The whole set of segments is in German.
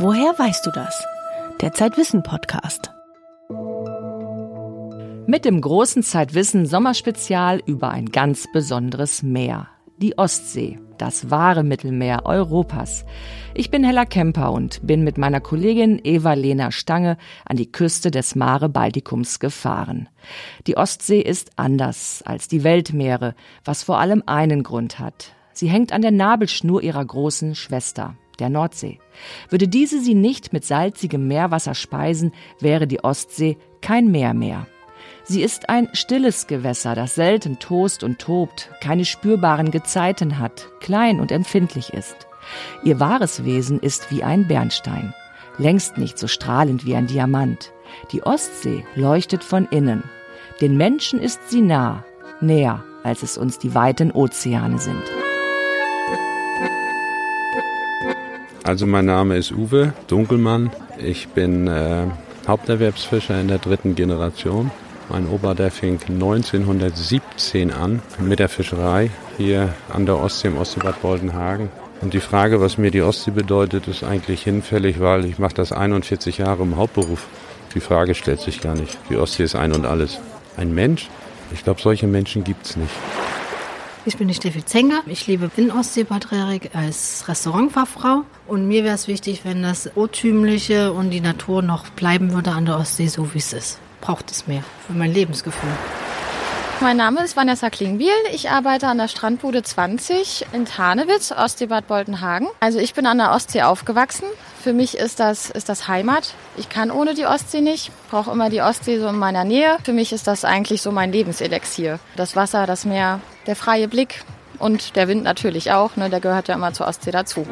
Woher weißt du das? Der Zeitwissen Podcast. Mit dem großen Zeitwissen Sommerspezial über ein ganz besonderes Meer. Die Ostsee, das wahre Mittelmeer Europas. Ich bin Hella Kemper und bin mit meiner Kollegin Eva-Lena Stange an die Küste des Mare Baltikums gefahren. Die Ostsee ist anders als die Weltmeere, was vor allem einen Grund hat. Sie hängt an der Nabelschnur ihrer großen Schwester, der Nordsee. Würde diese sie nicht mit salzigem Meerwasser speisen, wäre die Ostsee kein Meer mehr. Sie ist ein stilles Gewässer, das selten tost und tobt, keine spürbaren Gezeiten hat, klein und empfindlich ist. Ihr wahres Wesen ist wie ein Bernstein, längst nicht so strahlend wie ein Diamant. Die Ostsee leuchtet von innen. Den Menschen ist sie nah, näher, als es uns die weiten Ozeane sind. Also mein Name ist Uwe Dunkelmann. Ich bin äh, Haupterwerbsfischer in der dritten Generation. Mein Opa, der fing 1917 an mit der Fischerei hier an der Ostsee im Ostseebad Boldenhagen. Und die Frage, was mir die Ostsee bedeutet, ist eigentlich hinfällig, weil ich mache das 41 Jahre im Hauptberuf. Die Frage stellt sich gar nicht. Die Ostsee ist ein und alles. Ein Mensch? Ich glaube, solche Menschen gibt es nicht. Ich bin die Steffi Zenger. Ich lebe in Ostseepatrierik als Restaurantfachfrau. Und mir wäre es wichtig, wenn das Urtümliche und die Natur noch bleiben würde an der Ostsee, so wie es ist. Braucht es mehr für mein Lebensgefühl. Mein Name ist Vanessa Klingbiel. Ich arbeite an der Strandbude 20 in Tarnewitz, Ostseebad Boltenhagen. Also ich bin an der Ostsee aufgewachsen. Für mich ist das, ist das Heimat. Ich kann ohne die Ostsee nicht, brauche immer die Ostsee so in meiner Nähe. Für mich ist das eigentlich so mein Lebenselixier. Das Wasser, das Meer, der freie Blick und der Wind natürlich auch. Ne, der gehört ja immer zur Ostsee dazu.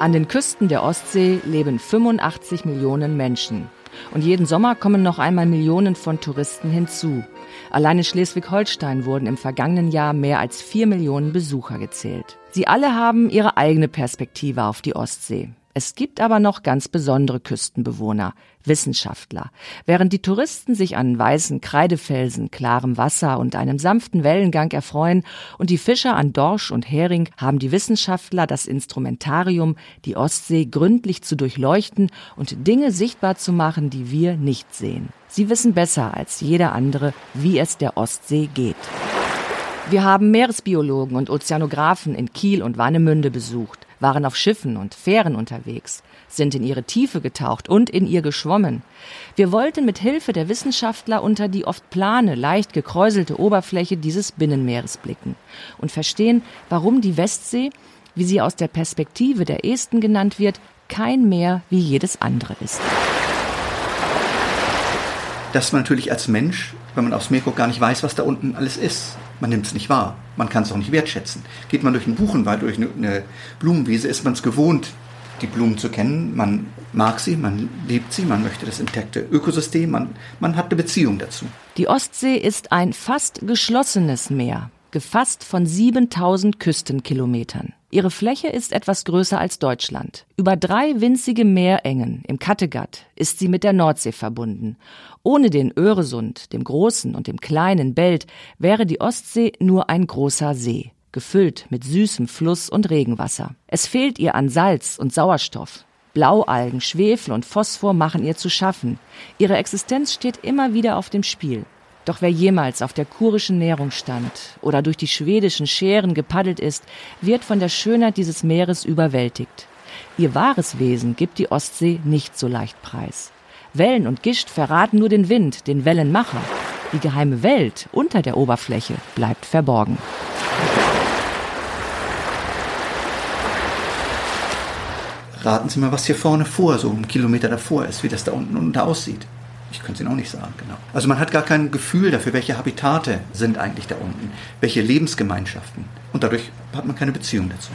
An den Küsten der Ostsee leben 85 Millionen Menschen. Und jeden Sommer kommen noch einmal Millionen von Touristen hinzu. Allein in Schleswig-Holstein wurden im vergangenen Jahr mehr als vier Millionen Besucher gezählt. Sie alle haben ihre eigene Perspektive auf die Ostsee. Es gibt aber noch ganz besondere Küstenbewohner, Wissenschaftler. Während die Touristen sich an weißen Kreidefelsen, klarem Wasser und einem sanften Wellengang erfreuen und die Fischer an Dorsch und Hering, haben die Wissenschaftler das Instrumentarium, die Ostsee gründlich zu durchleuchten und Dinge sichtbar zu machen, die wir nicht sehen. Sie wissen besser als jeder andere, wie es der Ostsee geht. Wir haben Meeresbiologen und Ozeanographen in Kiel und Warnemünde besucht waren auf Schiffen und Fähren unterwegs, sind in ihre Tiefe getaucht und in ihr geschwommen. Wir wollten mit Hilfe der Wissenschaftler unter die oft plane, leicht gekräuselte Oberfläche dieses Binnenmeeres blicken und verstehen, warum die Westsee, wie sie aus der Perspektive der Esten genannt wird, kein Meer wie jedes andere ist. Dass man natürlich als Mensch, wenn man aufs Meer guckt, gar nicht weiß, was da unten alles ist. Man nimmt es nicht wahr. Man kann es auch nicht wertschätzen. Geht man durch einen Buchenwald, durch eine Blumenwiese, ist man es gewohnt, die Blumen zu kennen. Man mag sie, man liebt sie, man möchte das intakte Ökosystem, man, man hat eine Beziehung dazu. Die Ostsee ist ein fast geschlossenes Meer, gefasst von 7000 Küstenkilometern. Ihre Fläche ist etwas größer als Deutschland. Über drei winzige Meerengen im Kattegat ist sie mit der Nordsee verbunden. Ohne den Öresund, dem großen und dem kleinen Belt, wäre die Ostsee nur ein großer See, gefüllt mit süßem Fluss und Regenwasser. Es fehlt ihr an Salz und Sauerstoff. Blaualgen, Schwefel und Phosphor machen ihr zu schaffen. Ihre Existenz steht immer wieder auf dem Spiel. Doch wer jemals auf der kurischen Nährung stand oder durch die schwedischen Schären gepaddelt ist, wird von der Schönheit dieses Meeres überwältigt. Ihr wahres Wesen gibt die Ostsee nicht so leicht preis. Wellen und Gischt verraten nur den Wind, den Wellenmacher. Die geheime Welt unter der Oberfläche bleibt verborgen. Raten Sie mal, was hier vorne vor, so einen Kilometer davor ist, wie das da unten unter aussieht. Ich könnte es Ihnen auch nicht sagen, genau. Also man hat gar kein Gefühl dafür, welche Habitate sind eigentlich da unten, welche Lebensgemeinschaften. Und dadurch hat man keine Beziehung dazu.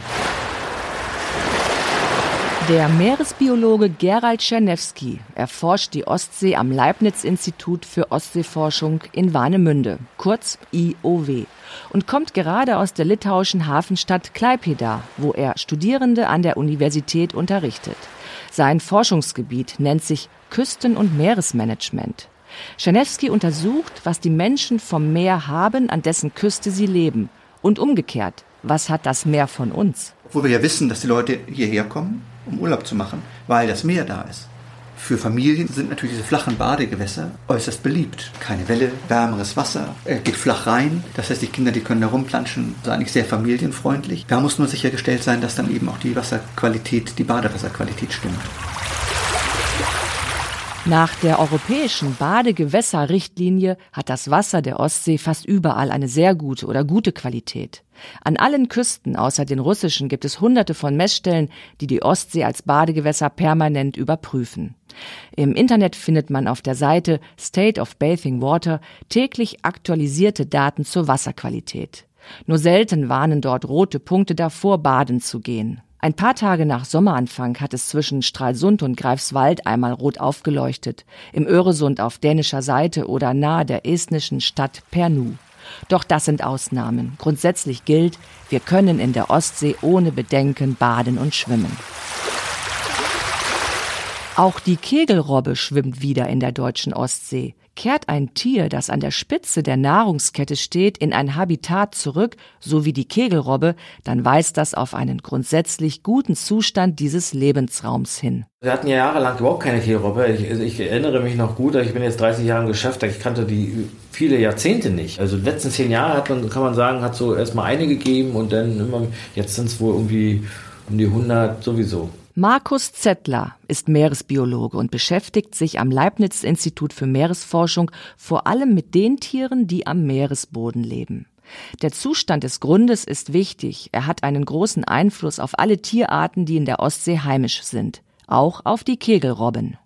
Der Meeresbiologe Gerald Czernewski erforscht die Ostsee am Leibniz-Institut für Ostseeforschung in Warnemünde, kurz IOW, und kommt gerade aus der litauischen Hafenstadt Klaipėda, wo er Studierende an der Universität unterrichtet. Sein Forschungsgebiet nennt sich Küsten- und Meeresmanagement. Czernewski untersucht, was die Menschen vom Meer haben, an dessen Küste sie leben. Und umgekehrt, was hat das Meer von uns? Wo wir ja wissen, dass die Leute hierher kommen, um Urlaub zu machen, weil das Meer da ist. Für Familien sind natürlich diese flachen Badegewässer äußerst beliebt. Keine Welle, wärmeres Wasser, geht flach rein. Das heißt, die Kinder, die können da rumplanschen, ist eigentlich sehr familienfreundlich. Da muss nur sichergestellt sein, dass dann eben auch die Wasserqualität, die Badewasserqualität stimmt. Nach der europäischen Badegewässerrichtlinie hat das Wasser der Ostsee fast überall eine sehr gute oder gute Qualität. An allen Küsten außer den russischen gibt es hunderte von Messstellen, die die Ostsee als Badegewässer permanent überprüfen. Im Internet findet man auf der Seite State of Bathing Water täglich aktualisierte Daten zur Wasserqualität. Nur selten warnen dort rote Punkte davor, baden zu gehen. Ein paar Tage nach Sommeranfang hat es zwischen Stralsund und Greifswald einmal rot aufgeleuchtet, im Öresund auf dänischer Seite oder nahe der estnischen Stadt Pernu. Doch das sind Ausnahmen. Grundsätzlich gilt, wir können in der Ostsee ohne Bedenken baden und schwimmen. Auch die Kegelrobbe schwimmt wieder in der deutschen Ostsee. Kehrt ein Tier, das an der Spitze der Nahrungskette steht, in ein Habitat zurück, so wie die Kegelrobbe, dann weist das auf einen grundsätzlich guten Zustand dieses Lebensraums hin. Wir hatten ja jahrelang überhaupt keine Kegelrobbe. Ich, also ich erinnere mich noch gut, ich bin jetzt 30 Jahre im Geschäft, ich kannte die viele Jahrzehnte nicht. Also die letzten zehn Jahre hat man, kann man sagen, hat so erstmal eine gegeben und dann immer, jetzt sind es wohl irgendwie um die 100 sowieso. Markus Zettler ist Meeresbiologe und beschäftigt sich am Leibniz-Institut für Meeresforschung vor allem mit den Tieren, die am Meeresboden leben. Der Zustand des Grundes ist wichtig. Er hat einen großen Einfluss auf alle Tierarten, die in der Ostsee heimisch sind. Auch auf die Kegelrobben.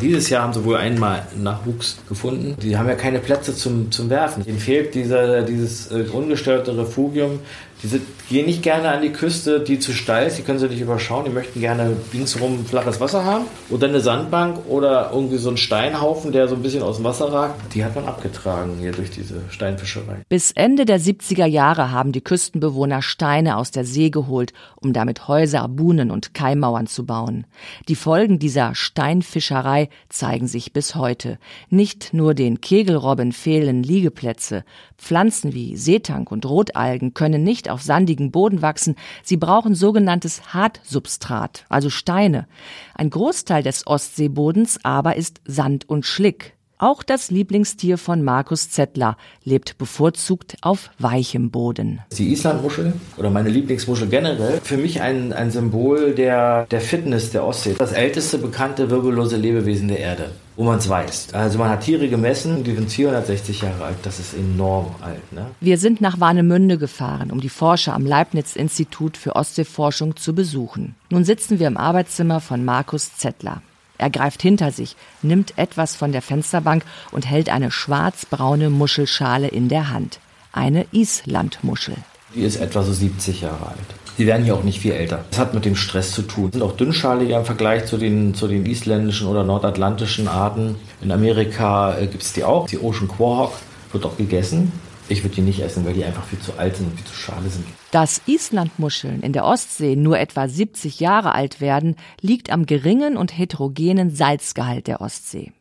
Dieses Jahr haben sie wohl einmal Nachwuchs gefunden. Die haben ja keine Plätze zum, zum Werfen. Ihnen fehlt dieser, dieses äh, ungestörte Refugium. Die gehen nicht gerne an die Küste, die zu steil ist, die können sie nicht überschauen. Die möchten gerne ringsherum flaches Wasser haben. Oder eine Sandbank oder irgendwie so ein Steinhaufen, der so ein bisschen aus dem Wasser ragt. Die hat man abgetragen hier durch diese Steinfischerei. Bis Ende der 70er Jahre haben die Küstenbewohner Steine aus der See geholt, um damit Häuser, Buhnen und Keimmauern zu bauen. Die Folgen dieser Steinfischerei zeigen sich bis heute. Nicht nur den Kegelrobben fehlen Liegeplätze. Pflanzen wie Seetank und Rotalgen können nicht auf sandigen Boden wachsen, sie brauchen sogenanntes Hartsubstrat, also Steine. Ein Großteil des Ostseebodens aber ist Sand und Schlick. Auch das Lieblingstier von Markus Zettler lebt bevorzugt auf weichem Boden. Die Islandmuschel oder meine Lieblingsmuschel generell, für mich ein, ein Symbol der, der Fitness der Ostsee. Das älteste bekannte wirbellose Lebewesen der Erde, wo man es weiß. Also man hat Tiere gemessen, die sind 460 Jahre alt. Das ist enorm alt. Ne? Wir sind nach Warnemünde gefahren, um die Forscher am Leibniz-Institut für Ostseeforschung zu besuchen. Nun sitzen wir im Arbeitszimmer von Markus Zettler. Er greift hinter sich, nimmt etwas von der Fensterbank und hält eine schwarzbraune Muschelschale in der Hand. Eine Islandmuschel. Die ist etwa so 70 Jahre alt. Die werden hier auch nicht viel älter. Das hat mit dem Stress zu tun. Sind auch dünnschaliger im Vergleich zu den, zu den isländischen oder nordatlantischen Arten. In Amerika äh, gibt es die auch. Die Ocean Quahog wird auch gegessen. Ich würde die nicht essen, weil die einfach viel zu alt sind und viel zu schade sind. Dass Islandmuscheln in der Ostsee nur etwa 70 Jahre alt werden, liegt am geringen und heterogenen Salzgehalt der Ostsee.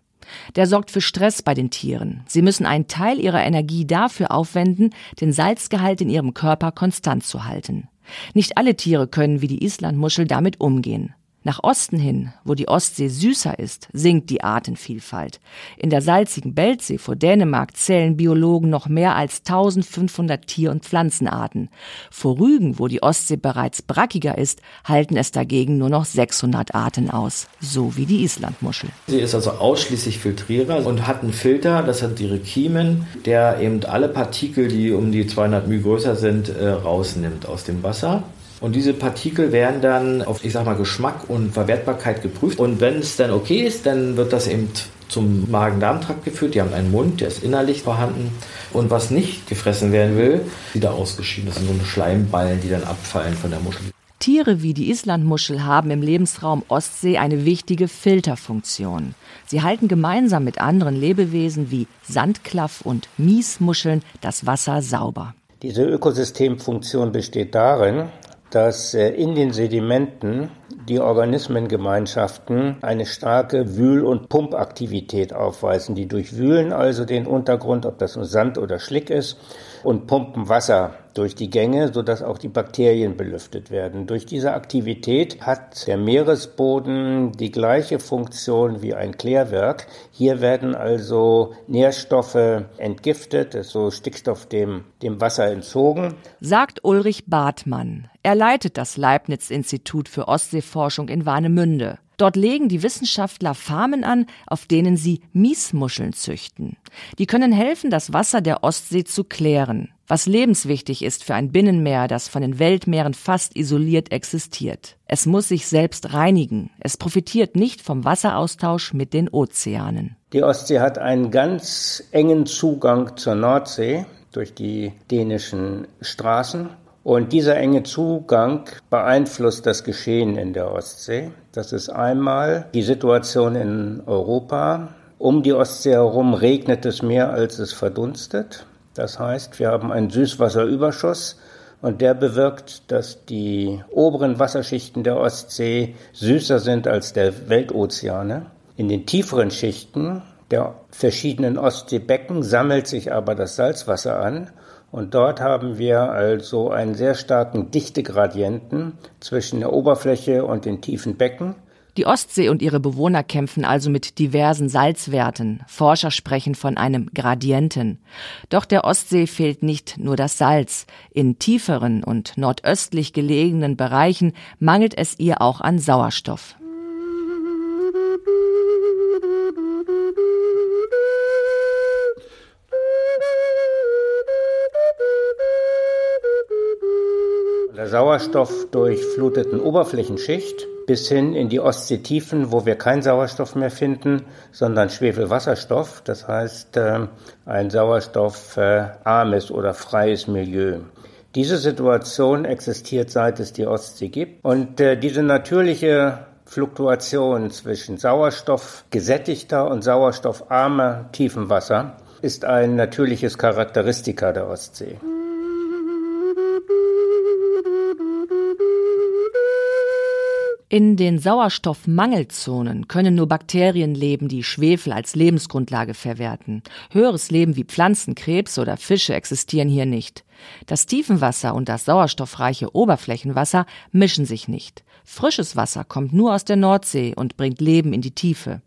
Der sorgt für Stress bei den Tieren. Sie müssen einen Teil ihrer Energie dafür aufwenden, den Salzgehalt in ihrem Körper konstant zu halten. Nicht alle Tiere können wie die Islandmuschel damit umgehen. Nach Osten hin, wo die Ostsee süßer ist, sinkt die Artenvielfalt. In der salzigen Beltsee vor Dänemark zählen Biologen noch mehr als 1500 Tier- und Pflanzenarten. Vor Rügen, wo die Ostsee bereits brackiger ist, halten es dagegen nur noch 600 Arten aus, so wie die Islandmuschel. Sie ist also ausschließlich Filtrierer und hat einen Filter, das hat ihre Kiemen, der eben alle Partikel, die um die 200 μ größer sind, äh, rausnimmt aus dem Wasser. Und diese Partikel werden dann auf, ich sag mal, Geschmack und Verwertbarkeit geprüft. Und wenn es dann okay ist, dann wird das eben zum Magen-Darm-Trakt geführt. Die haben einen Mund, der ist innerlich vorhanden. Und was nicht gefressen werden will, wieder ausgeschieden. Das sind so eine Schleimballen, die dann abfallen von der Muschel. Tiere wie die Islandmuschel haben im Lebensraum Ostsee eine wichtige Filterfunktion. Sie halten gemeinsam mit anderen Lebewesen wie Sandklaff und Miesmuscheln das Wasser sauber. Diese Ökosystemfunktion besteht darin, dass äh, in den Sedimenten die Organismengemeinschaften eine starke Wühl- und Pumpaktivität aufweisen. Die durchwühlen also den Untergrund, ob das nur Sand oder Schlick ist, und pumpen Wasser durch die Gänge, sodass auch die Bakterien belüftet werden. Durch diese Aktivität hat der Meeresboden die gleiche Funktion wie ein Klärwerk. Hier werden also Nährstoffe entgiftet, so Stickstoff dem, dem Wasser entzogen. Sagt Ulrich Bartmann. Er leitet das Leibniz-Institut für Ostseeforschung in Warnemünde. Dort legen die Wissenschaftler Farmen an, auf denen sie Miesmuscheln züchten. Die können helfen, das Wasser der Ostsee zu klären, was lebenswichtig ist für ein Binnenmeer, das von den Weltmeeren fast isoliert existiert. Es muss sich selbst reinigen. Es profitiert nicht vom Wasseraustausch mit den Ozeanen. Die Ostsee hat einen ganz engen Zugang zur Nordsee durch die dänischen Straßen. Und dieser enge Zugang beeinflusst das Geschehen in der Ostsee. Das ist einmal die Situation in Europa. Um die Ostsee herum regnet es mehr, als es verdunstet. Das heißt, wir haben einen Süßwasserüberschuss und der bewirkt, dass die oberen Wasserschichten der Ostsee süßer sind als der Weltozeane. In den tieferen Schichten der verschiedenen Ostseebecken sammelt sich aber das Salzwasser an und dort haben wir also einen sehr starken Dichtegradienten zwischen der Oberfläche und den tiefen Becken. Die Ostsee und ihre Bewohner kämpfen also mit diversen Salzwerten. Forscher sprechen von einem Gradienten. Doch der Ostsee fehlt nicht nur das Salz. In tieferen und nordöstlich gelegenen Bereichen mangelt es ihr auch an Sauerstoff. Der Sauerstoff durchfluteten Oberflächenschicht bis hin in die Ostseetiefen, wo wir keinen Sauerstoff mehr finden, sondern Schwefelwasserstoff, das heißt äh, ein sauerstoffarmes oder freies Milieu. Diese Situation existiert seit es die Ostsee gibt und äh, diese natürliche Fluktuation zwischen sauerstoffgesättigter und sauerstoffarmer Tiefenwasser ist ein natürliches Charakteristika der Ostsee. In den Sauerstoffmangelzonen können nur Bakterien leben, die Schwefel als Lebensgrundlage verwerten. Höheres Leben wie Pflanzen, Krebs oder Fische existieren hier nicht. Das Tiefenwasser und das sauerstoffreiche Oberflächenwasser mischen sich nicht. Frisches Wasser kommt nur aus der Nordsee und bringt Leben in die Tiefe.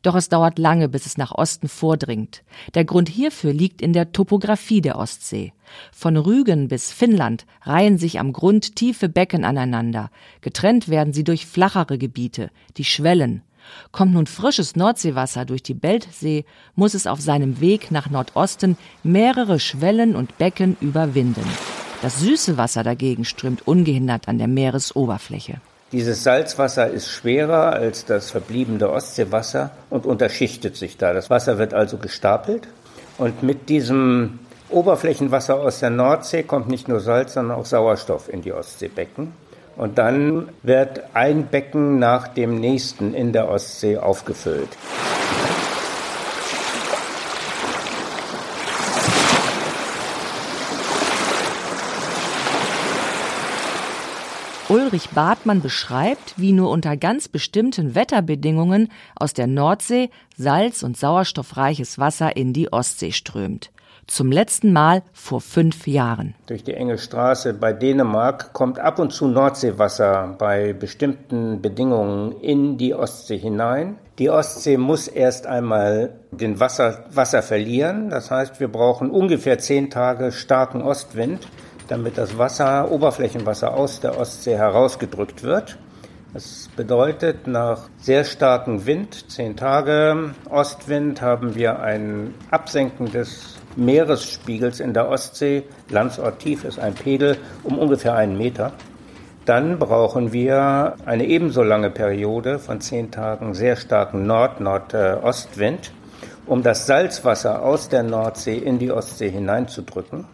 Doch es dauert lange, bis es nach Osten vordringt. Der Grund hierfür liegt in der Topographie der Ostsee. Von Rügen bis Finnland reihen sich am Grund tiefe Becken aneinander. Getrennt werden sie durch flachere Gebiete, die Schwellen. Kommt nun frisches Nordseewasser durch die Beltsee, muss es auf seinem Weg nach Nordosten mehrere Schwellen und Becken überwinden. Das süße Wasser dagegen strömt ungehindert an der Meeresoberfläche. Dieses Salzwasser ist schwerer als das verbliebene Ostseewasser und unterschichtet sich da. Das Wasser wird also gestapelt und mit diesem Oberflächenwasser aus der Nordsee kommt nicht nur Salz, sondern auch Sauerstoff in die Ostseebecken. Und dann wird ein Becken nach dem nächsten in der Ostsee aufgefüllt. Ulrich Bartmann beschreibt, wie nur unter ganz bestimmten Wetterbedingungen aus der Nordsee salz- und sauerstoffreiches Wasser in die Ostsee strömt. Zum letzten Mal vor fünf Jahren. Durch die enge Straße bei Dänemark kommt ab und zu Nordseewasser bei bestimmten Bedingungen in die Ostsee hinein. Die Ostsee muss erst einmal den Wasser, Wasser verlieren. Das heißt, wir brauchen ungefähr zehn Tage starken Ostwind damit das Wasser, Oberflächenwasser aus der Ostsee herausgedrückt wird. Das bedeutet, nach sehr starkem Wind, zehn Tage Ostwind, haben wir ein Absenken des Meeresspiegels in der Ostsee. Landsort tief ist ein Pegel um ungefähr einen Meter. Dann brauchen wir eine ebenso lange Periode von zehn Tagen sehr starken Nord-Nordostwind, um das Salzwasser aus der Nordsee in die Ostsee hineinzudrücken.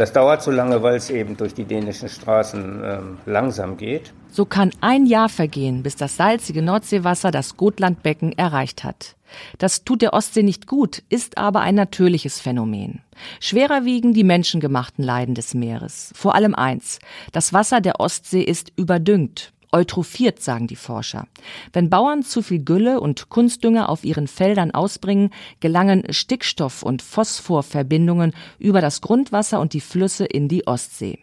Das dauert so lange, weil es eben durch die dänischen Straßen äh, langsam geht. So kann ein Jahr vergehen, bis das salzige Nordseewasser das Gotlandbecken erreicht hat. Das tut der Ostsee nicht gut, ist aber ein natürliches Phänomen. Schwerer wiegen die menschengemachten Leiden des Meeres. Vor allem eins. Das Wasser der Ostsee ist überdüngt. Eutrophiert, sagen die Forscher. Wenn Bauern zu viel Gülle und Kunstdünger auf ihren Feldern ausbringen, gelangen Stickstoff- und Phosphorverbindungen über das Grundwasser und die Flüsse in die Ostsee.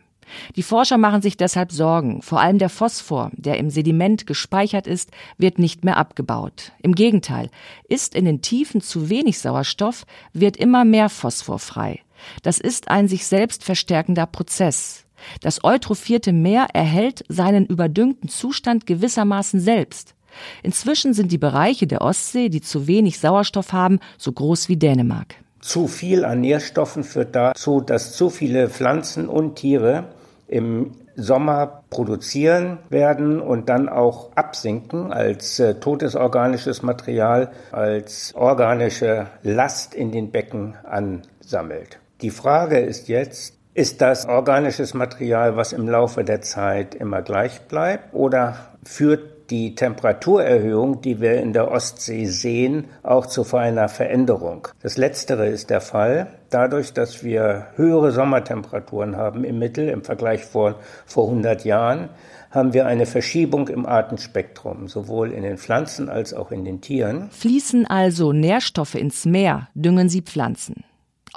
Die Forscher machen sich deshalb Sorgen. Vor allem der Phosphor, der im Sediment gespeichert ist, wird nicht mehr abgebaut. Im Gegenteil, ist in den Tiefen zu wenig Sauerstoff, wird immer mehr Phosphor frei. Das ist ein sich selbst verstärkender Prozess. Das eutrophierte Meer erhält seinen überdüngten Zustand gewissermaßen selbst. Inzwischen sind die Bereiche der Ostsee, die zu wenig Sauerstoff haben, so groß wie Dänemark. Zu viel an Nährstoffen führt dazu, dass zu viele Pflanzen und Tiere im Sommer produzieren werden und dann auch absinken als äh, totes organisches Material, als organische Last in den Becken ansammelt. Die Frage ist jetzt, ist das organisches Material, was im Laufe der Zeit immer gleich bleibt, oder führt die Temperaturerhöhung, die wir in der Ostsee sehen, auch zu einer Veränderung. Das Letztere ist der Fall. Dadurch, dass wir höhere Sommertemperaturen haben im Mittel im Vergleich vor, vor 100 Jahren, haben wir eine Verschiebung im Artenspektrum, sowohl in den Pflanzen als auch in den Tieren. Fließen also Nährstoffe ins Meer, düngen sie Pflanzen.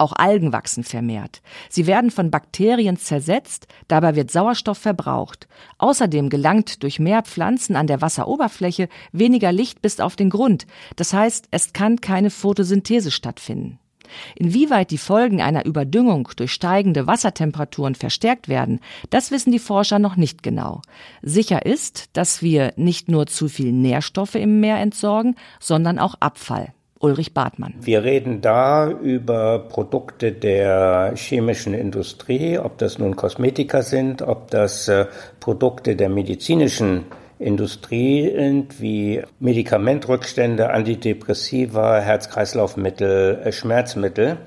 Auch Algen wachsen vermehrt. Sie werden von Bakterien zersetzt, dabei wird Sauerstoff verbraucht. Außerdem gelangt durch mehr Pflanzen an der Wasseroberfläche weniger Licht bis auf den Grund. Das heißt, es kann keine Photosynthese stattfinden. Inwieweit die Folgen einer Überdüngung durch steigende Wassertemperaturen verstärkt werden, das wissen die Forscher noch nicht genau. Sicher ist, dass wir nicht nur zu viel Nährstoffe im Meer entsorgen, sondern auch Abfall. Ulrich Bartmann. Wir reden da über Produkte der chemischen Industrie, ob das nun Kosmetika sind, ob das äh, Produkte der medizinischen Industrie sind, wie Medikamentrückstände, Antidepressiva, Herz-Kreislauf-Mittel, äh, Schmerzmittel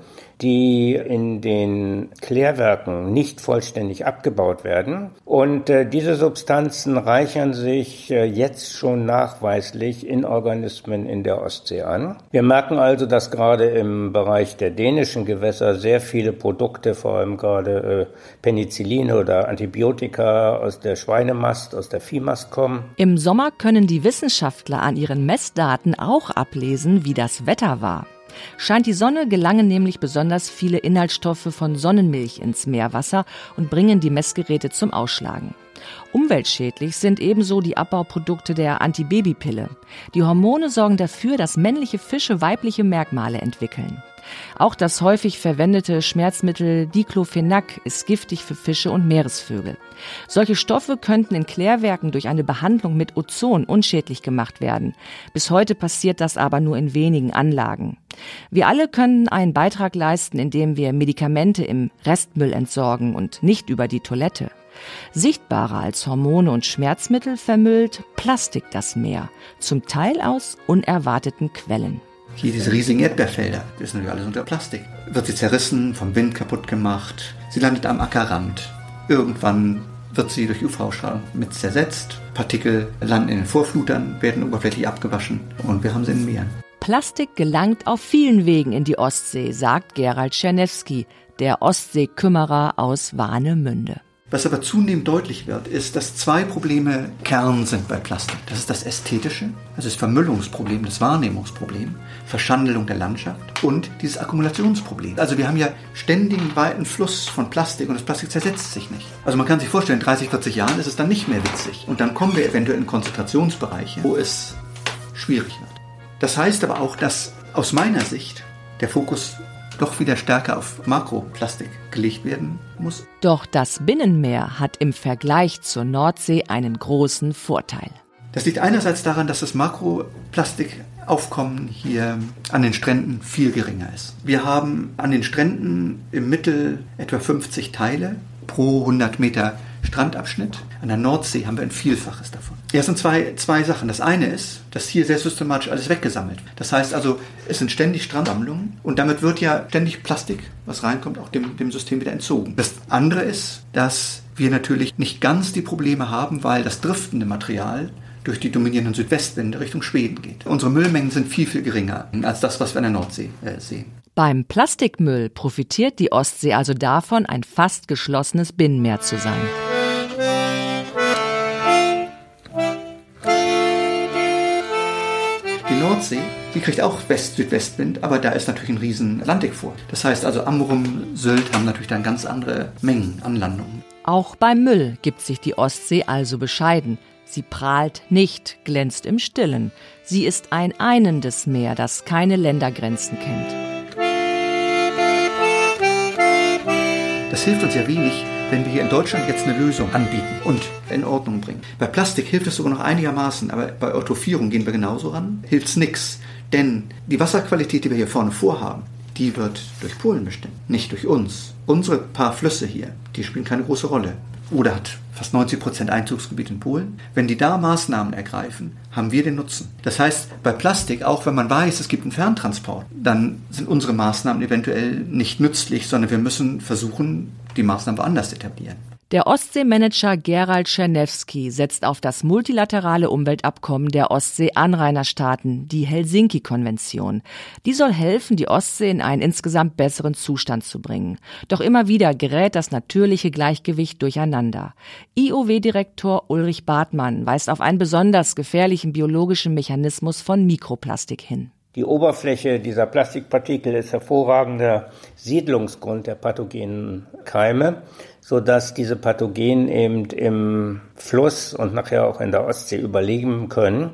die in den Klärwerken nicht vollständig abgebaut werden. Und äh, diese Substanzen reichern sich äh, jetzt schon nachweislich in Organismen in der Ostsee an. Wir merken also, dass gerade im Bereich der dänischen Gewässer sehr viele Produkte, vor allem gerade äh, Penicilline oder Antibiotika aus der Schweinemast, aus der Viehmast kommen. Im Sommer können die Wissenschaftler an ihren Messdaten auch ablesen, wie das Wetter war. Scheint die Sonne, gelangen nämlich besonders viele Inhaltsstoffe von Sonnenmilch ins Meerwasser und bringen die Messgeräte zum Ausschlagen. Umweltschädlich sind ebenso die Abbauprodukte der Antibabypille. Die Hormone sorgen dafür, dass männliche Fische weibliche Merkmale entwickeln. Auch das häufig verwendete Schmerzmittel Diclofenac ist giftig für Fische und Meeresvögel. Solche Stoffe könnten in Klärwerken durch eine Behandlung mit Ozon unschädlich gemacht werden. Bis heute passiert das aber nur in wenigen Anlagen. Wir alle können einen Beitrag leisten, indem wir Medikamente im Restmüll entsorgen und nicht über die Toilette. Sichtbarer als Hormone und Schmerzmittel vermüllt Plastik das Meer, zum Teil aus unerwarteten Quellen. Hier diese riesigen Erdbeerfelder, das ist natürlich alles unter Plastik. Wird sie zerrissen, vom Wind kaputt gemacht. Sie landet am Ackerrand. Irgendwann wird sie durch UV-Strahlung mit zersetzt. Partikel landen in den Vorflutern, werden oberflächlich abgewaschen und wir haben sie in den Meeren. Plastik gelangt auf vielen Wegen in die Ostsee, sagt Gerald Czernewski, der Ostseekümmerer aus Warnemünde. Was aber zunehmend deutlich wird, ist, dass zwei Probleme Kern sind bei Plastik. Das ist das Ästhetische, also das Vermüllungsproblem, das Wahrnehmungsproblem, Verschandelung der Landschaft und dieses Akkumulationsproblem. Also wir haben ja ständigen weiten Fluss von Plastik und das Plastik zersetzt sich nicht. Also man kann sich vorstellen, in 30, 40 Jahren ist es dann nicht mehr witzig. Und dann kommen wir eventuell in Konzentrationsbereiche, wo es schwierig wird. Das heißt aber auch, dass aus meiner Sicht der Fokus doch wieder stärker auf Makroplastik gelegt werden muss. Doch das Binnenmeer hat im Vergleich zur Nordsee einen großen Vorteil. Das liegt einerseits daran, dass das Makroplastikaufkommen hier an den Stränden viel geringer ist. Wir haben an den Stränden im Mittel etwa 50 Teile pro 100 Meter Strandabschnitt. An der Nordsee haben wir ein Vielfaches davon. Ja, es sind zwei, zwei Sachen. Das eine ist, dass hier sehr systematisch alles weggesammelt wird. Das heißt also, es sind ständig Strandsammlungen und damit wird ja ständig Plastik, was reinkommt, auch dem, dem System wieder entzogen. Das andere ist, dass wir natürlich nicht ganz die Probleme haben, weil das driftende Material durch die dominierenden Südwestwinde Richtung Schweden geht. Unsere Müllmengen sind viel, viel geringer als das, was wir an der Nordsee äh, sehen. Beim Plastikmüll profitiert die Ostsee also davon, ein fast geschlossenes Binnenmeer zu sein. Die Nordsee, die kriegt auch West-Südwestwind, aber da ist natürlich ein riesen vor. Das heißt also, Amrum, Sylt haben natürlich dann ganz andere Mengen an Landungen. Auch beim Müll gibt sich die Ostsee also bescheiden. Sie prahlt nicht, glänzt im Stillen. Sie ist ein einendes Meer, das keine Ländergrenzen kennt. Das hilft uns ja wenig, wenn wir hier in Deutschland jetzt eine Lösung anbieten und in Ordnung bringen. Bei Plastik hilft es sogar noch einigermaßen, aber bei Eutrophierung gehen wir genauso ran, hilft es nichts. Denn die Wasserqualität, die wir hier vorne vorhaben, die wird durch Polen bestimmt, nicht durch uns. Unsere paar Flüsse hier, die spielen keine große Rolle. Oder hat fast 90 Prozent Einzugsgebiet in Polen. Wenn die da Maßnahmen ergreifen, haben wir den Nutzen. Das heißt, bei Plastik, auch wenn man weiß, es gibt einen Ferntransport, dann sind unsere Maßnahmen eventuell nicht nützlich, sondern wir müssen versuchen, die Maßnahmen woanders etablieren. Der Ostseemanager Gerald Czernewski setzt auf das multilaterale Umweltabkommen der Ostsee-Anrainerstaaten, die Helsinki-Konvention. Die soll helfen, die Ostsee in einen insgesamt besseren Zustand zu bringen. Doch immer wieder gerät das natürliche Gleichgewicht durcheinander. IOW-Direktor Ulrich Bartmann weist auf einen besonders gefährlichen biologischen Mechanismus von Mikroplastik hin. Die Oberfläche dieser Plastikpartikel ist hervorragender Siedlungsgrund der pathogenen Keime so dass diese Pathogenen eben im Fluss und nachher auch in der Ostsee überleben können.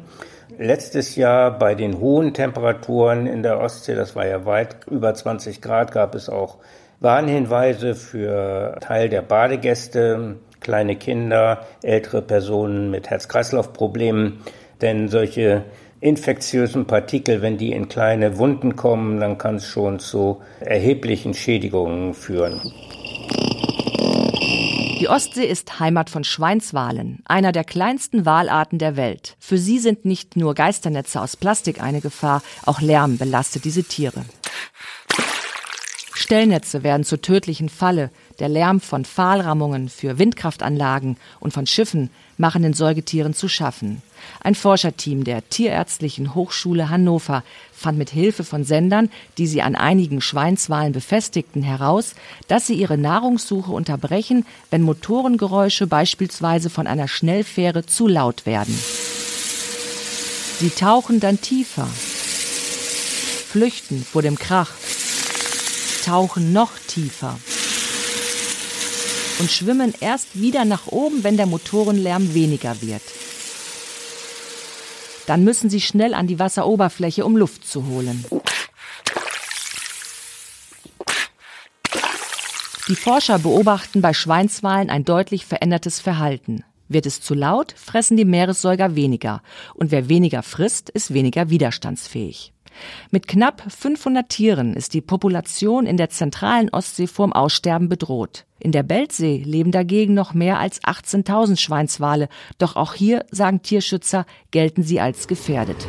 Letztes Jahr bei den hohen Temperaturen in der Ostsee, das war ja weit über 20 Grad, gab es auch Warnhinweise für Teil der Badegäste, kleine Kinder, ältere Personen mit Herz-Kreislauf-Problemen. Denn solche infektiösen Partikel, wenn die in kleine Wunden kommen, dann kann es schon zu erheblichen Schädigungen führen. Die Ostsee ist Heimat von Schweinswalen, einer der kleinsten Walarten der Welt. Für sie sind nicht nur Geisternetze aus Plastik eine Gefahr, auch Lärm belastet diese Tiere. Stellnetze werden zur tödlichen Falle. Der Lärm von Pfahlrammungen für Windkraftanlagen und von Schiffen machen den Säugetieren zu schaffen. Ein Forscherteam der Tierärztlichen Hochschule Hannover fand mit Hilfe von Sendern, die sie an einigen Schweinswalen befestigten, heraus, dass sie ihre Nahrungssuche unterbrechen, wenn Motorengeräusche beispielsweise von einer Schnellfähre zu laut werden. Sie tauchen dann tiefer, flüchten vor dem Krach, tauchen noch tiefer und schwimmen erst wieder nach oben, wenn der Motorenlärm weniger wird. Dann müssen sie schnell an die Wasseroberfläche, um Luft zu holen. Die Forscher beobachten bei Schweinswalen ein deutlich verändertes Verhalten. Wird es zu laut, fressen die Meeressäuger weniger. Und wer weniger frisst, ist weniger widerstandsfähig. Mit knapp 500 Tieren ist die Population in der zentralen Ostsee vorm Aussterben bedroht. In der Beltsee leben dagegen noch mehr als 18.000 Schweinswale, doch auch hier, sagen Tierschützer, gelten sie als gefährdet.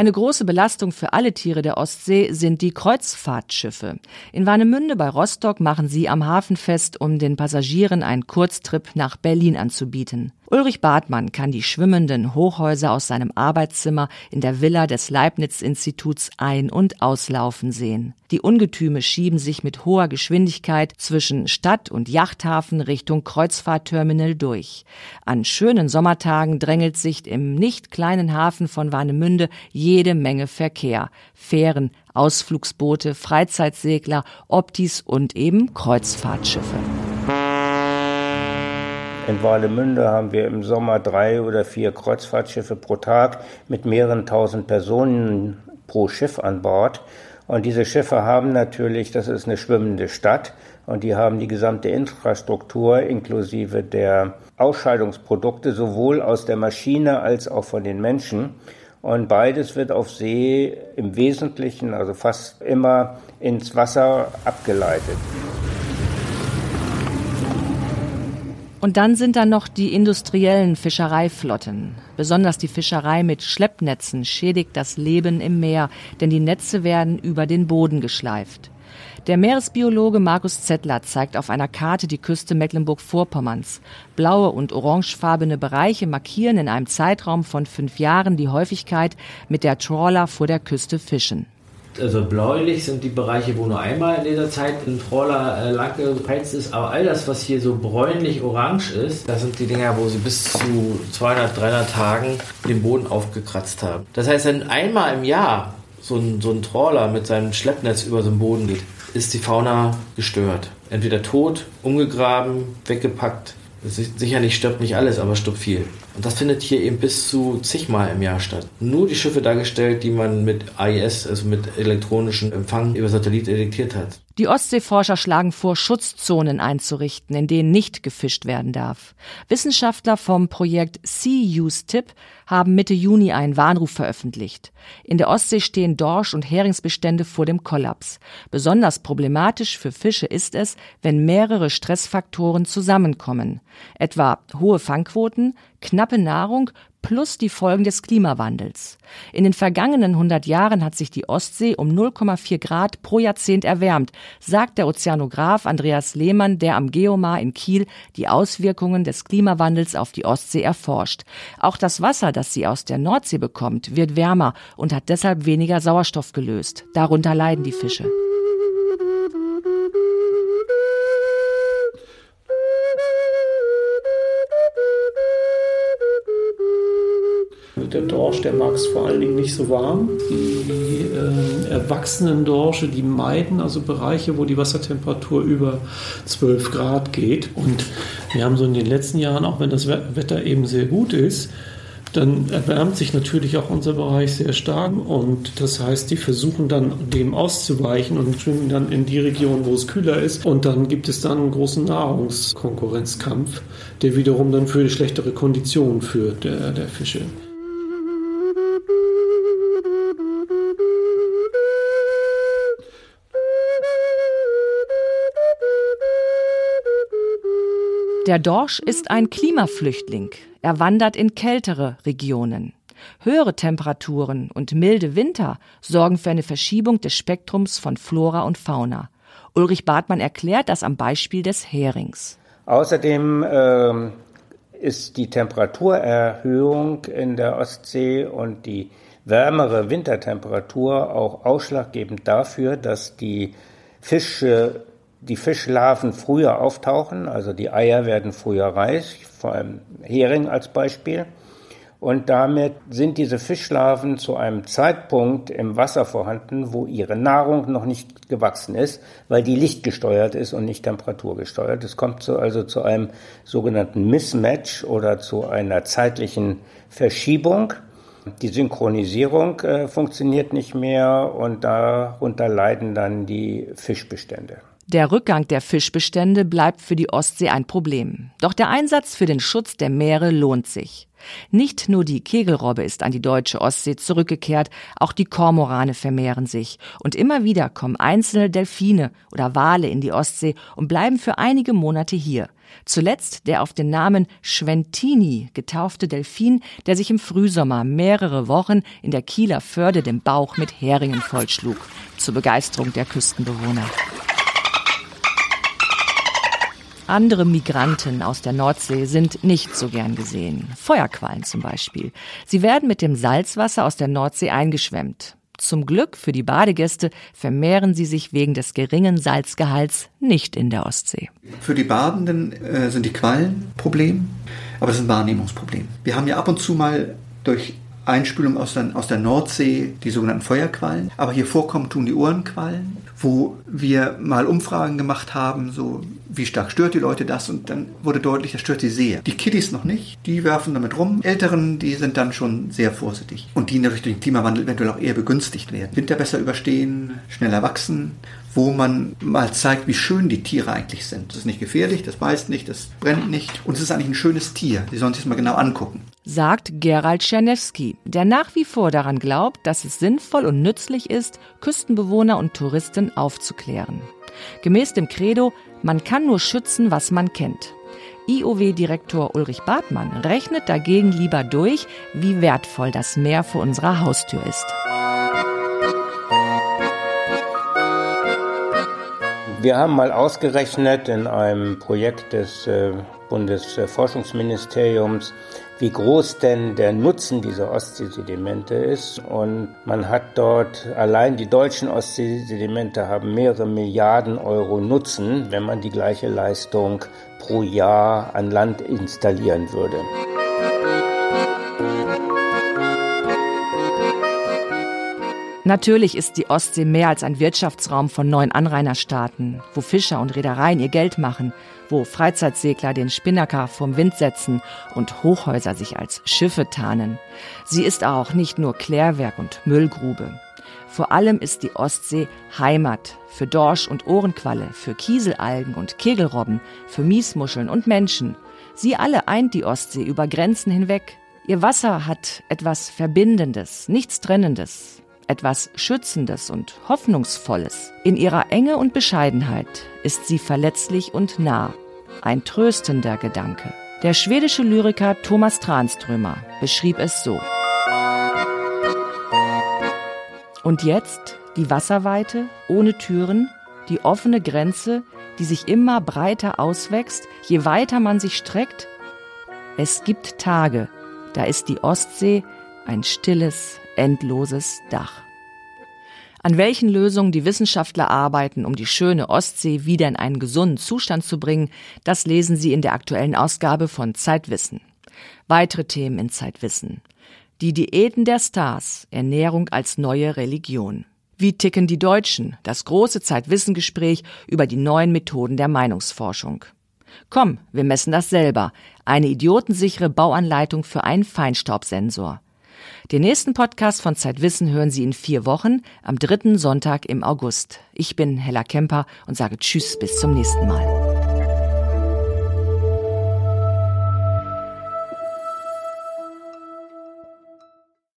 Eine große Belastung für alle Tiere der Ostsee sind die Kreuzfahrtschiffe. In Warnemünde bei Rostock machen sie am Hafen fest, um den Passagieren einen Kurztrip nach Berlin anzubieten. Ulrich Bartmann kann die schwimmenden Hochhäuser aus seinem Arbeitszimmer in der Villa des Leibniz-Instituts ein- und auslaufen sehen. Die Ungetüme schieben sich mit hoher Geschwindigkeit zwischen Stadt- und Yachthafen Richtung Kreuzfahrtterminal durch. An schönen Sommertagen drängelt sich im nicht kleinen Hafen von Warnemünde jede Menge Verkehr. Fähren, Ausflugsboote, Freizeitsegler, Optis und eben Kreuzfahrtschiffe. In Warnemünde haben wir im Sommer drei oder vier Kreuzfahrtschiffe pro Tag mit mehreren tausend Personen pro Schiff an Bord. Und diese Schiffe haben natürlich, das ist eine schwimmende Stadt, und die haben die gesamte Infrastruktur inklusive der Ausscheidungsprodukte sowohl aus der Maschine als auch von den Menschen. Und beides wird auf See im Wesentlichen, also fast immer ins Wasser abgeleitet. Und dann sind da noch die industriellen Fischereiflotten. Besonders die Fischerei mit Schleppnetzen schädigt das Leben im Meer, denn die Netze werden über den Boden geschleift. Der Meeresbiologe Markus Zettler zeigt auf einer Karte die Küste Mecklenburg-Vorpommerns. Blaue und orangefarbene Bereiche markieren in einem Zeitraum von fünf Jahren die Häufigkeit, mit der Trawler vor der Küste fischen. Also bläulich sind die Bereiche, wo nur einmal in dieser Zeit ein Trawler äh, lang gepeizt ist. Aber all das, was hier so bräunlich-orange ist, das sind die Dinger, wo sie bis zu 200, 300 Tagen den Boden aufgekratzt haben. Das heißt, wenn einmal im Jahr so ein, so ein Trawler mit seinem Schleppnetz über so einen Boden geht, ist die Fauna gestört. Entweder tot, umgegraben, weggepackt. Sicherlich stirbt nicht alles, aber stirbt viel. Und das findet hier eben bis zu zigmal im Jahr statt. Nur die Schiffe dargestellt, die man mit AIS, also mit elektronischem Empfang über Satellit detektiert hat. Die Ostseeforscher schlagen vor, Schutzzonen einzurichten, in denen nicht gefischt werden darf. Wissenschaftler vom Projekt Sea Use Tip haben Mitte Juni einen Warnruf veröffentlicht. In der Ostsee stehen Dorsch- und Heringsbestände vor dem Kollaps. Besonders problematisch für Fische ist es, wenn mehrere Stressfaktoren zusammenkommen. Etwa hohe Fangquoten, knappe Nahrung plus die Folgen des Klimawandels. In den vergangenen 100 Jahren hat sich die Ostsee um 0,4 Grad pro Jahrzehnt erwärmt, sagt der Ozeanograf Andreas Lehmann, der am Geomar in Kiel die Auswirkungen des Klimawandels auf die Ostsee erforscht. Auch das Wasser, das sie aus der Nordsee bekommt, wird wärmer und hat deshalb weniger Sauerstoff gelöst. Darunter leiden die Fische. Der Dorsch, der mag es vor allen Dingen nicht so warm. Die äh, erwachsenen Dorsche, die meiden also Bereiche, wo die Wassertemperatur über 12 Grad geht. Und wir haben so in den letzten Jahren, auch wenn das Wetter eben sehr gut ist, dann erwärmt sich natürlich auch unser Bereich sehr stark und das heißt, die versuchen dann dem auszuweichen und schwimmen dann in die Region, wo es kühler ist und dann gibt es dann einen großen Nahrungskonkurrenzkampf, der wiederum dann für schlechtere Konditionen führt der, der Fische. Der Dorsch ist ein Klimaflüchtling. Er wandert in kältere Regionen. Höhere Temperaturen und milde Winter sorgen für eine Verschiebung des Spektrums von Flora und Fauna. Ulrich Bartmann erklärt das am Beispiel des Herings. Außerdem äh, ist die Temperaturerhöhung in der Ostsee und die wärmere Wintertemperatur auch ausschlaggebend dafür, dass die Fische die Fischlarven früher auftauchen, also die Eier werden früher reich, vor allem Hering als Beispiel. Und damit sind diese Fischlarven zu einem Zeitpunkt im Wasser vorhanden, wo ihre Nahrung noch nicht gewachsen ist, weil die lichtgesteuert ist und nicht temperaturgesteuert. Es kommt zu, also zu einem sogenannten Mismatch oder zu einer zeitlichen Verschiebung. Die Synchronisierung äh, funktioniert nicht mehr und darunter leiden dann die Fischbestände. Der Rückgang der Fischbestände bleibt für die Ostsee ein Problem. Doch der Einsatz für den Schutz der Meere lohnt sich. Nicht nur die Kegelrobbe ist an die deutsche Ostsee zurückgekehrt, auch die Kormorane vermehren sich. Und immer wieder kommen einzelne Delfine oder Wale in die Ostsee und bleiben für einige Monate hier. Zuletzt der auf den Namen Schwentini getaufte Delfin, der sich im Frühsommer mehrere Wochen in der Kieler Förde den Bauch mit Heringen vollschlug. Zur Begeisterung der Küstenbewohner. Andere Migranten aus der Nordsee sind nicht so gern gesehen. Feuerquallen zum Beispiel. Sie werden mit dem Salzwasser aus der Nordsee eingeschwemmt. Zum Glück für die Badegäste vermehren sie sich wegen des geringen Salzgehalts nicht in der Ostsee. Für die Badenden äh, sind die Quallen Problem, aber das ist ein Wahrnehmungsproblem. Wir haben ja ab und zu mal durch Einspülung aus der, aus der Nordsee, die sogenannten Feuerquallen. Aber hier vorkommen tun die Ohrenquallen, wo wir mal Umfragen gemacht haben, so wie stark stört die Leute das und dann wurde deutlich, das stört sie sehr. Die Kiddies noch nicht, die werfen damit rum. Älteren, die sind dann schon sehr vorsichtig und die natürlich durch den Klimawandel eventuell auch eher begünstigt werden. Winter besser überstehen, schneller wachsen, wo man mal zeigt, wie schön die Tiere eigentlich sind. Das ist nicht gefährlich, das beißt nicht, das brennt nicht und es ist eigentlich ein schönes Tier. Sie sollen sich das mal genau angucken. Sagt Gerald Czernewski, der nach wie vor daran glaubt, dass es sinnvoll und nützlich ist, Küstenbewohner und Touristen aufzuklären. Gemäß dem Credo, man kann nur schützen, was man kennt. IOW-Direktor Ulrich Bartmann rechnet dagegen lieber durch, wie wertvoll das Meer vor unserer Haustür ist. Wir haben mal ausgerechnet in einem Projekt des äh, Bundesforschungsministeriums, wie groß denn der Nutzen dieser Ostseesedimente ist. Und man hat dort, allein die deutschen Ostseesedimente haben mehrere Milliarden Euro Nutzen, wenn man die gleiche Leistung pro Jahr an Land installieren würde. Natürlich ist die Ostsee mehr als ein Wirtschaftsraum von neuen Anrainerstaaten, wo Fischer und Reedereien ihr Geld machen, wo Freizeitsegler den Spinnaker vom Wind setzen und Hochhäuser sich als Schiffe tarnen. Sie ist auch nicht nur Klärwerk und Müllgrube. Vor allem ist die Ostsee Heimat für Dorsch und Ohrenqualle, für Kieselalgen und Kegelrobben, für Miesmuscheln und Menschen. Sie alle eint die Ostsee über Grenzen hinweg. Ihr Wasser hat etwas Verbindendes, nichts Trennendes, etwas Schützendes und Hoffnungsvolles. In ihrer Enge und Bescheidenheit ist sie verletzlich und nah. Ein tröstender Gedanke. Der schwedische Lyriker Thomas Tranströmer beschrieb es so. Und jetzt die Wasserweite ohne Türen, die offene Grenze, die sich immer breiter auswächst, je weiter man sich streckt. Es gibt Tage, da ist die Ostsee ein stilles, endloses Dach. An welchen Lösungen die Wissenschaftler arbeiten, um die schöne Ostsee wieder in einen gesunden Zustand zu bringen, das lesen Sie in der aktuellen Ausgabe von Zeitwissen. Weitere Themen in Zeitwissen. Die Diäten der Stars, Ernährung als neue Religion. Wie ticken die Deutschen? Das große Zeitwissengespräch über die neuen Methoden der Meinungsforschung. Komm, wir messen das selber. Eine idiotensichere Bauanleitung für einen Feinstaubsensor. Den nächsten Podcast von Zeitwissen hören Sie in vier Wochen am dritten Sonntag im August. Ich bin Hella Kemper und sage Tschüss bis zum nächsten Mal.